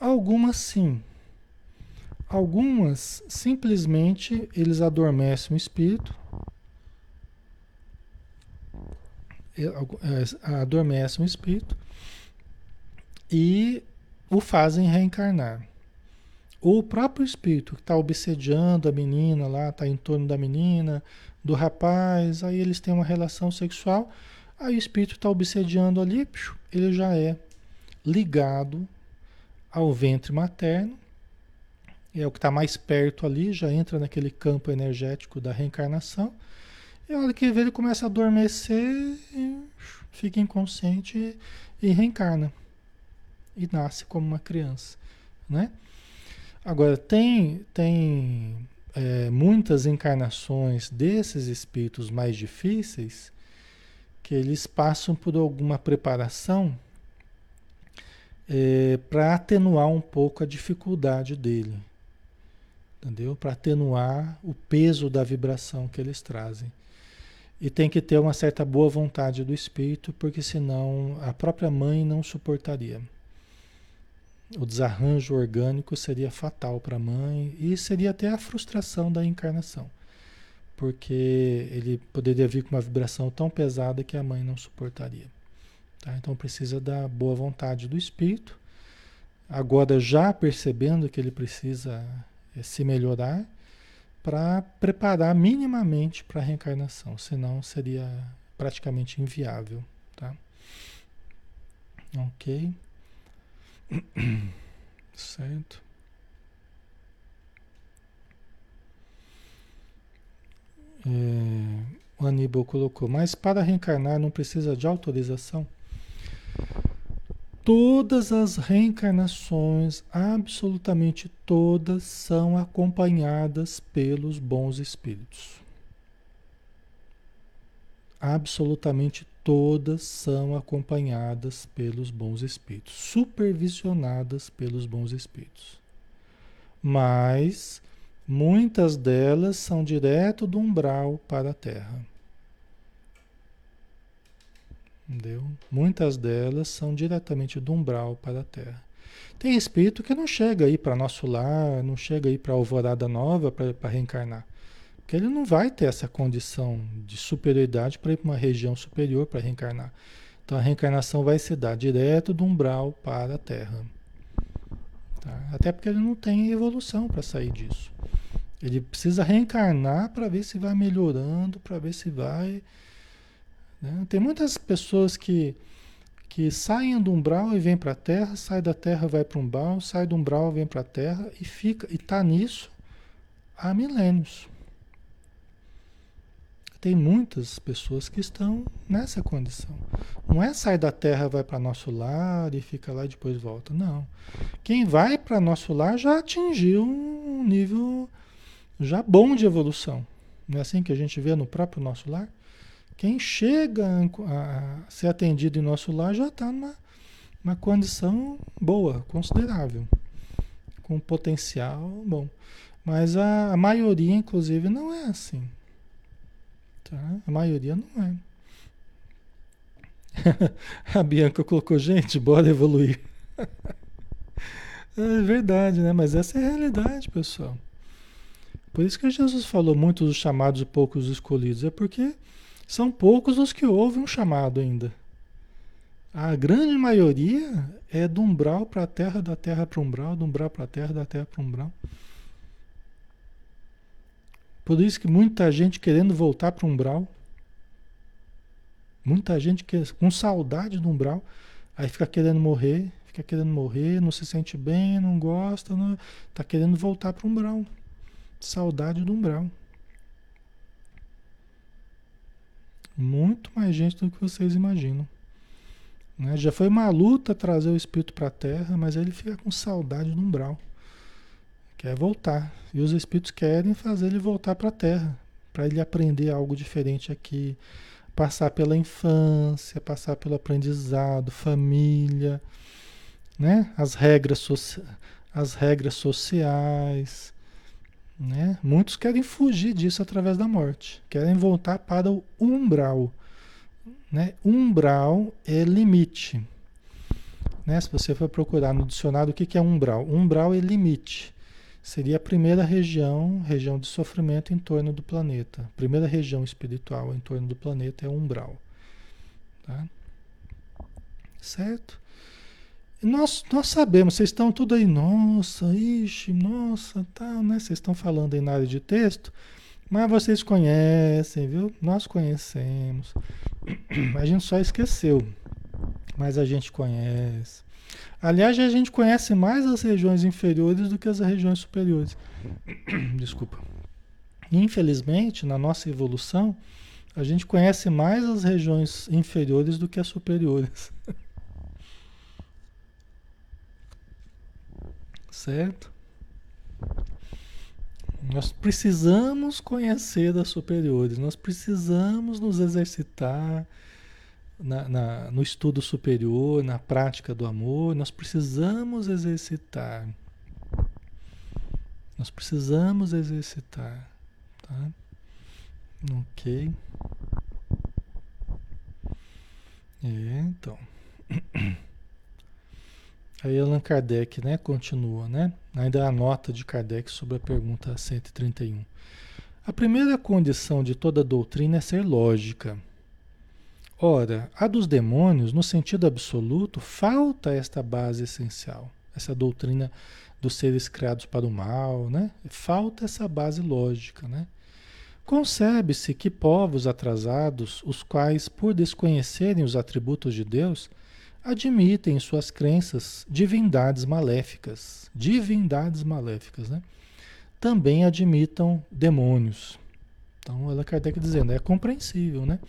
Algumas sim. Algumas simplesmente eles adormecem o espírito, é, adormecem o espírito e o fazem reencarnar. Ou o próprio espírito que está obsediando a menina lá, está em torno da menina, do rapaz, aí eles têm uma relação sexual Aí o espírito está obsediando ali, ele já é ligado ao ventre materno, é o que está mais perto ali, já entra naquele campo energético da reencarnação. E a hora que vê, ele começa a adormecer, fica inconsciente e, reencarna. E nasce como uma criança. Né? Agora, tem, tem é, muitas encarnações desses espíritos mais difíceis que eles passam por alguma preparação é, para atenuar um pouco a dificuldade dele, entendeu? Para atenuar o peso da vibração que eles trazem. E tem que ter uma certa boa vontade do espírito, porque senão a própria mãe não suportaria. O desarranjo orgânico seria fatal para a mãe e seria até a frustração da encarnação porque ele poderia vir com uma vibração tão pesada que a mãe não suportaria. Tá? Então precisa da boa vontade do espírito. Agora, já percebendo que ele precisa eh, se melhorar, para preparar minimamente para a reencarnação, senão seria praticamente inviável. Tá? Ok? Certo. É, o Aníbal colocou, mas para reencarnar não precisa de autorização? Todas as reencarnações, absolutamente todas, são acompanhadas pelos bons espíritos. Absolutamente todas são acompanhadas pelos bons espíritos, supervisionadas pelos bons espíritos. Mas Muitas delas são direto do umbral para a Terra. Entendeu? Muitas delas são diretamente do umbral para a Terra. Tem espírito que não chega aí para nosso lar, não chega aí para a alvorada nova para reencarnar. Porque ele não vai ter essa condição de superioridade para ir para uma região superior para reencarnar. Então a reencarnação vai se dar direto do umbral para a Terra. Tá? Até porque ele não tem evolução para sair disso. Ele precisa reencarnar para ver se vai melhorando, para ver se vai. Né? Tem muitas pessoas que que saem do umbral e vêm para a Terra, sai da Terra vai para o umbral, sai do umbral vem para a Terra e fica e está nisso há milênios. Tem muitas pessoas que estão nessa condição. Não é sair da Terra, vai para nosso lar e fica lá e depois volta. Não. Quem vai para nosso lar já atingiu um nível já bom de evolução. Não é assim que a gente vê no próprio nosso lar? Quem chega a ser atendido em nosso lar já está numa, numa condição boa, considerável, com potencial bom. Mas a, a maioria, inclusive, não é assim. Tá? A maioria não é. a Bianca colocou, gente, bora evoluir. é verdade, né? Mas essa é a realidade, pessoal. Por isso que Jesus falou muitos dos chamados e poucos escolhidos. É porque são poucos os que ouvem um chamado ainda. A grande maioria é do umbral para a terra, da terra para o umbral, do umbral para a terra, da terra para o umbral. Por isso que muita gente querendo voltar para o umbral. Muita gente com saudade do umbral. Aí fica querendo morrer, fica querendo morrer, não se sente bem, não gosta, não, tá querendo voltar para o umbral. Saudade do umbral. Muito mais gente do que vocês imaginam. Né? Já foi uma luta trazer o espírito para a Terra, mas ele fica com saudade do umbral. Quer voltar. E os espíritos querem fazer ele voltar para a Terra, para ele aprender algo diferente aqui, passar pela infância, passar pelo aprendizado, família, né? As regras, as regras sociais, né? Muitos querem fugir disso através da morte, querem voltar para o umbral, né? Umbral é limite. Né? Se você for procurar no dicionário o que, que é umbral, umbral é limite. Seria a primeira região, região de sofrimento em torno do planeta. A primeira região espiritual em torno do planeta é o umbral. Tá? Certo? nós, nós sabemos, vocês estão tudo aí, nossa, ixi, nossa, tal, né? Vocês estão falando aí na área de texto, mas vocês conhecem, viu? Nós conhecemos. A gente só esqueceu, mas a gente conhece. Aliás, a gente conhece mais as regiões inferiores do que as regiões superiores. Desculpa. Infelizmente, na nossa evolução, a gente conhece mais as regiões inferiores do que as superiores. certo? Nós precisamos conhecer as superiores, nós precisamos nos exercitar na, na, no estudo superior, na prática do amor, nós precisamos exercitar. Nós precisamos exercitar. Tá? Ok. É, então. Aí Allan Kardec, né, continua, né? Ainda a nota de Kardec sobre a pergunta 131. A primeira condição de toda doutrina é ser lógica. Ora, a dos demônios, no sentido absoluto, falta esta base essencial, essa doutrina dos seres criados para o mal, né? Falta essa base lógica, né? Concebe-se que povos atrasados, os quais, por desconhecerem os atributos de Deus, admitem em suas crenças divindades maléficas, divindades maléficas, né? Também admitam demônios. Então, ela Kardec dizendo, é compreensível, né?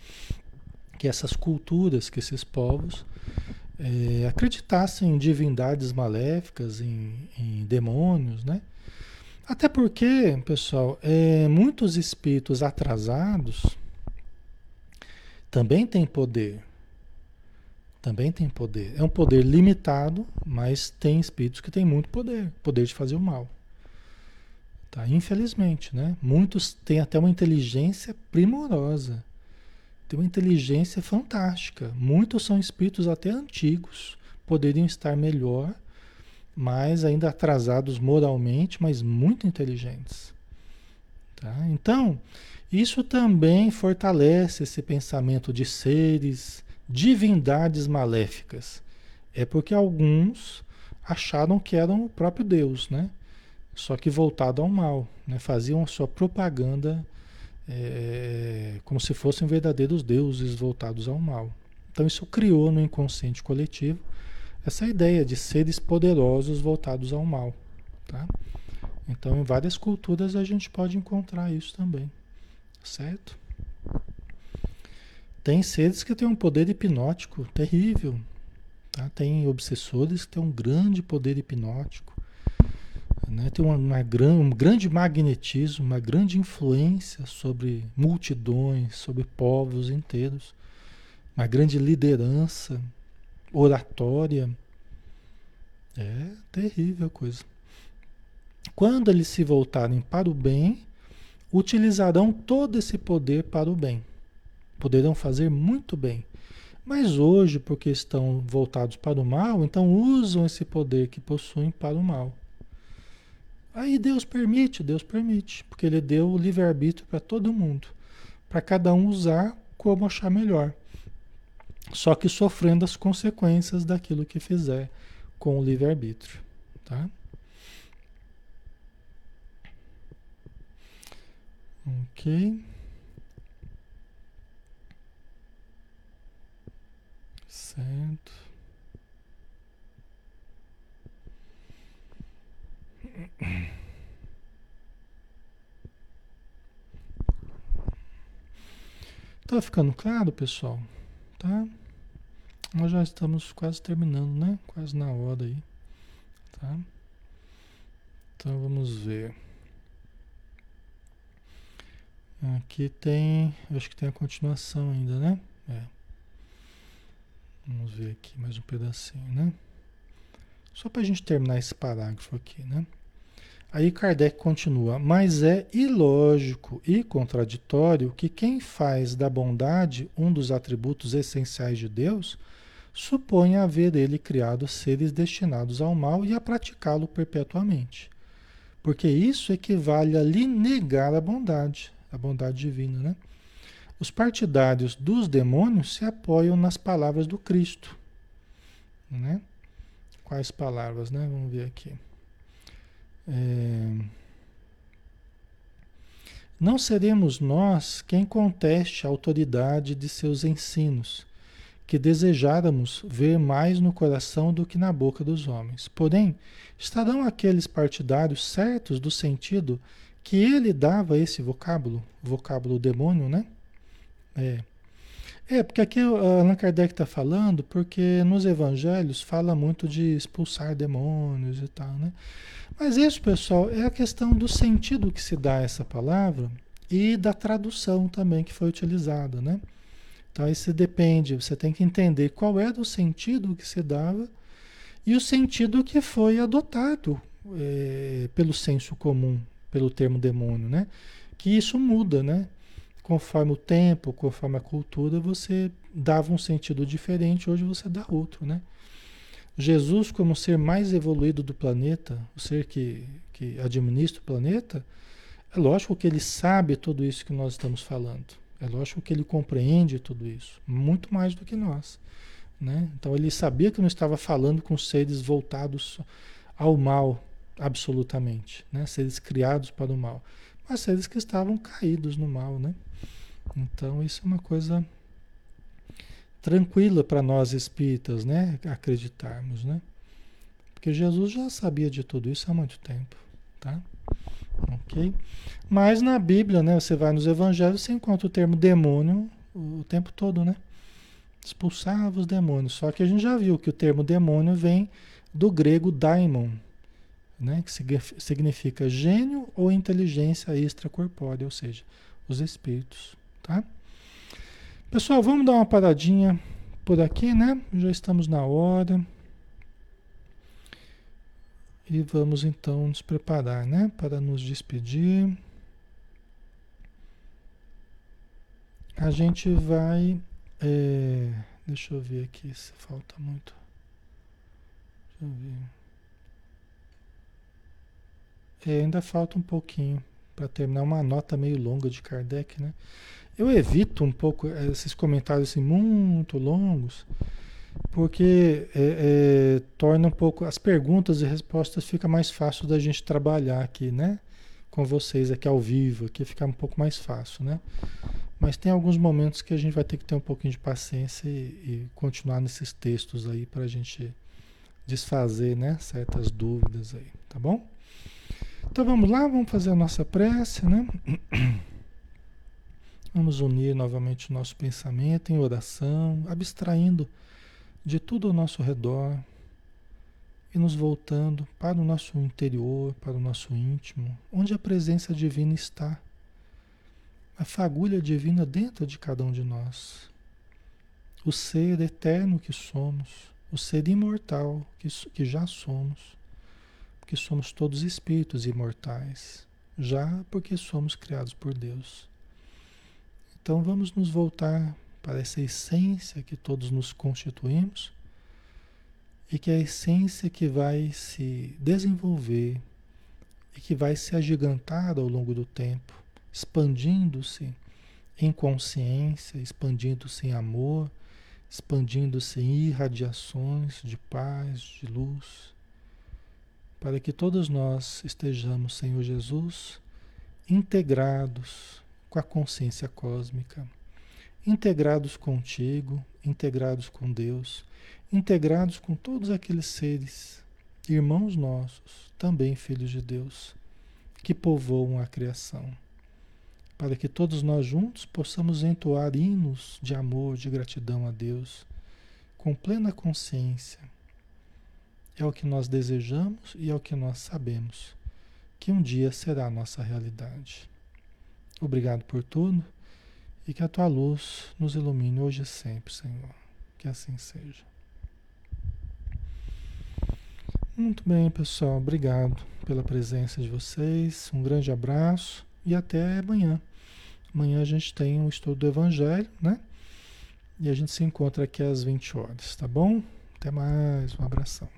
Que essas culturas, que esses povos é, acreditassem em divindades maléficas, em, em, demônios, né? Até porque, pessoal, é, muitos espíritos atrasados também têm poder. Também tem poder. É um poder limitado, mas tem espíritos que têm muito poder, poder de fazer o mal. Tá? Infelizmente, né? Muitos têm até uma inteligência primorosa tem uma inteligência fantástica. Muitos são espíritos até antigos, poderiam estar melhor, mas ainda atrasados moralmente, mas muito inteligentes. Tá? Então, isso também fortalece esse pensamento de seres, divindades maléficas. É porque alguns acharam que eram o próprio Deus, né? Só que voltado ao mal, né? faziam a sua propaganda é, como se fossem verdadeiros deuses voltados ao mal. Então isso criou no inconsciente coletivo essa ideia de seres poderosos voltados ao mal, tá? Então em várias culturas a gente pode encontrar isso também, certo? Tem seres que têm um poder hipnótico terrível, tá? Tem obsessores que têm um grande poder hipnótico, né? Tem uma, uma gran, um grande magnetismo, uma grande influência sobre multidões, sobre povos inteiros uma grande liderança oratória. É terrível a coisa. Quando eles se voltarem para o bem, utilizarão todo esse poder para o bem. Poderão fazer muito bem. Mas hoje, porque estão voltados para o mal, então usam esse poder que possuem para o mal. Aí Deus permite, Deus permite, porque Ele deu o livre-arbítrio para todo mundo, para cada um usar como achar melhor só que sofrendo as consequências daquilo que fizer com o livre-arbítrio. Tá? Ok. Certo. Tá ficando claro, pessoal? Tá? Nós já estamos quase terminando, né? Quase na hora aí. Tá? Então vamos ver. Aqui tem, acho que tem a continuação ainda, né? É. Vamos ver aqui mais um pedacinho, né? Só para a gente terminar esse parágrafo aqui, né? Aí Kardec continua, mas é ilógico e contraditório que quem faz da bondade um dos atributos essenciais de Deus suponha haver ele criado seres destinados ao mal e a praticá-lo perpetuamente. Porque isso equivale a lhe negar a bondade, a bondade divina, né? Os partidários dos demônios se apoiam nas palavras do Cristo, né? Quais palavras, né? Vamos ver aqui. É... Não seremos nós quem conteste a autoridade de seus ensinos, que desejáramos ver mais no coração do que na boca dos homens. Porém, estarão aqueles partidários certos do sentido que ele dava esse vocábulo, vocábulo demônio, né? É. É, porque aqui Allan Kardec está falando, porque nos evangelhos fala muito de expulsar demônios e tal, né? Mas isso, pessoal, é a questão do sentido que se dá a essa palavra e da tradução também que foi utilizada, né? Então isso depende, você tem que entender qual era o sentido que se dava e o sentido que foi adotado é, pelo senso comum, pelo termo demônio, né? Que isso muda, né? Conforme o tempo, conforme a cultura, você dava um sentido diferente, hoje você dá outro, né? Jesus, como ser mais evoluído do planeta, o ser que, que administra o planeta, é lógico que ele sabe tudo isso que nós estamos falando. É lógico que ele compreende tudo isso, muito mais do que nós. Né? Então ele sabia que não estava falando com seres voltados ao mal, absolutamente, né? seres criados para o mal, mas seres que estavam caídos no mal. Né? Então isso é uma coisa tranquila para nós espíritas, né, acreditarmos, né? Porque Jesus já sabia de tudo isso há muito tempo, tá? Ok? Mas na Bíblia, né, você vai nos evangelhos, você encontra o termo demônio o tempo todo, né? Expulsava os demônios. Só que a gente já viu que o termo demônio vem do grego daimon, né, que significa gênio ou inteligência extracorpórea, ou seja, os espíritos, tá? Pessoal, vamos dar uma paradinha por aqui, né? Já estamos na hora. E vamos então nos preparar, né? Para nos despedir. A gente vai. É, deixa eu ver aqui se falta muito. Deixa eu ver. É, ainda falta um pouquinho para terminar uma nota meio longa de Kardec, né? Eu evito um pouco esses comentários assim, muito longos, porque é, é, torna um pouco. As perguntas e respostas fica mais fácil da gente trabalhar aqui, né? Com vocês aqui ao vivo, aqui fica um pouco mais fácil, né? Mas tem alguns momentos que a gente vai ter que ter um pouquinho de paciência e, e continuar nesses textos aí para a gente desfazer né, certas dúvidas aí, tá bom? Então vamos lá, vamos fazer a nossa prece, né? Vamos unir novamente o nosso pensamento em oração, abstraindo de tudo ao nosso redor e nos voltando para o nosso interior, para o nosso íntimo, onde a presença divina está. A fagulha divina dentro de cada um de nós. O ser eterno que somos, o ser imortal que, que já somos, porque somos todos espíritos imortais, já porque somos criados por Deus. Então vamos nos voltar para essa essência que todos nos constituímos e que é a essência que vai se desenvolver e que vai se agigantar ao longo do tempo, expandindo-se em consciência, expandindo-se em amor, expandindo-se em irradiações de paz, de luz, para que todos nós estejamos, Senhor Jesus, integrados com a consciência cósmica, integrados contigo, integrados com Deus, integrados com todos aqueles seres, irmãos nossos, também filhos de Deus, que povoam a criação, para que todos nós juntos possamos entoar hinos de amor, de gratidão a Deus, com plena consciência. É o que nós desejamos e é o que nós sabemos que um dia será a nossa realidade. Obrigado por tudo e que a tua luz nos ilumine hoje e sempre, Senhor. Que assim seja. Muito bem, pessoal. Obrigado pela presença de vocês. Um grande abraço e até amanhã. Amanhã a gente tem um estudo do Evangelho, né? E a gente se encontra aqui às 20 horas, tá bom? Até mais. Um abração.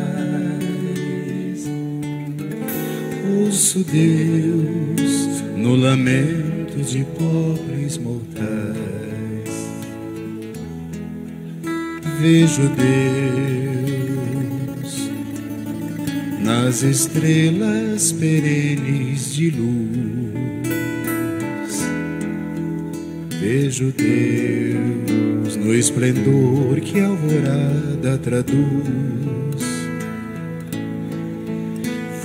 Ouço Deus no lamento de pobres mortais. Vejo Deus nas estrelas perenes de luz. Vejo Deus no esplendor que a alvorada traduz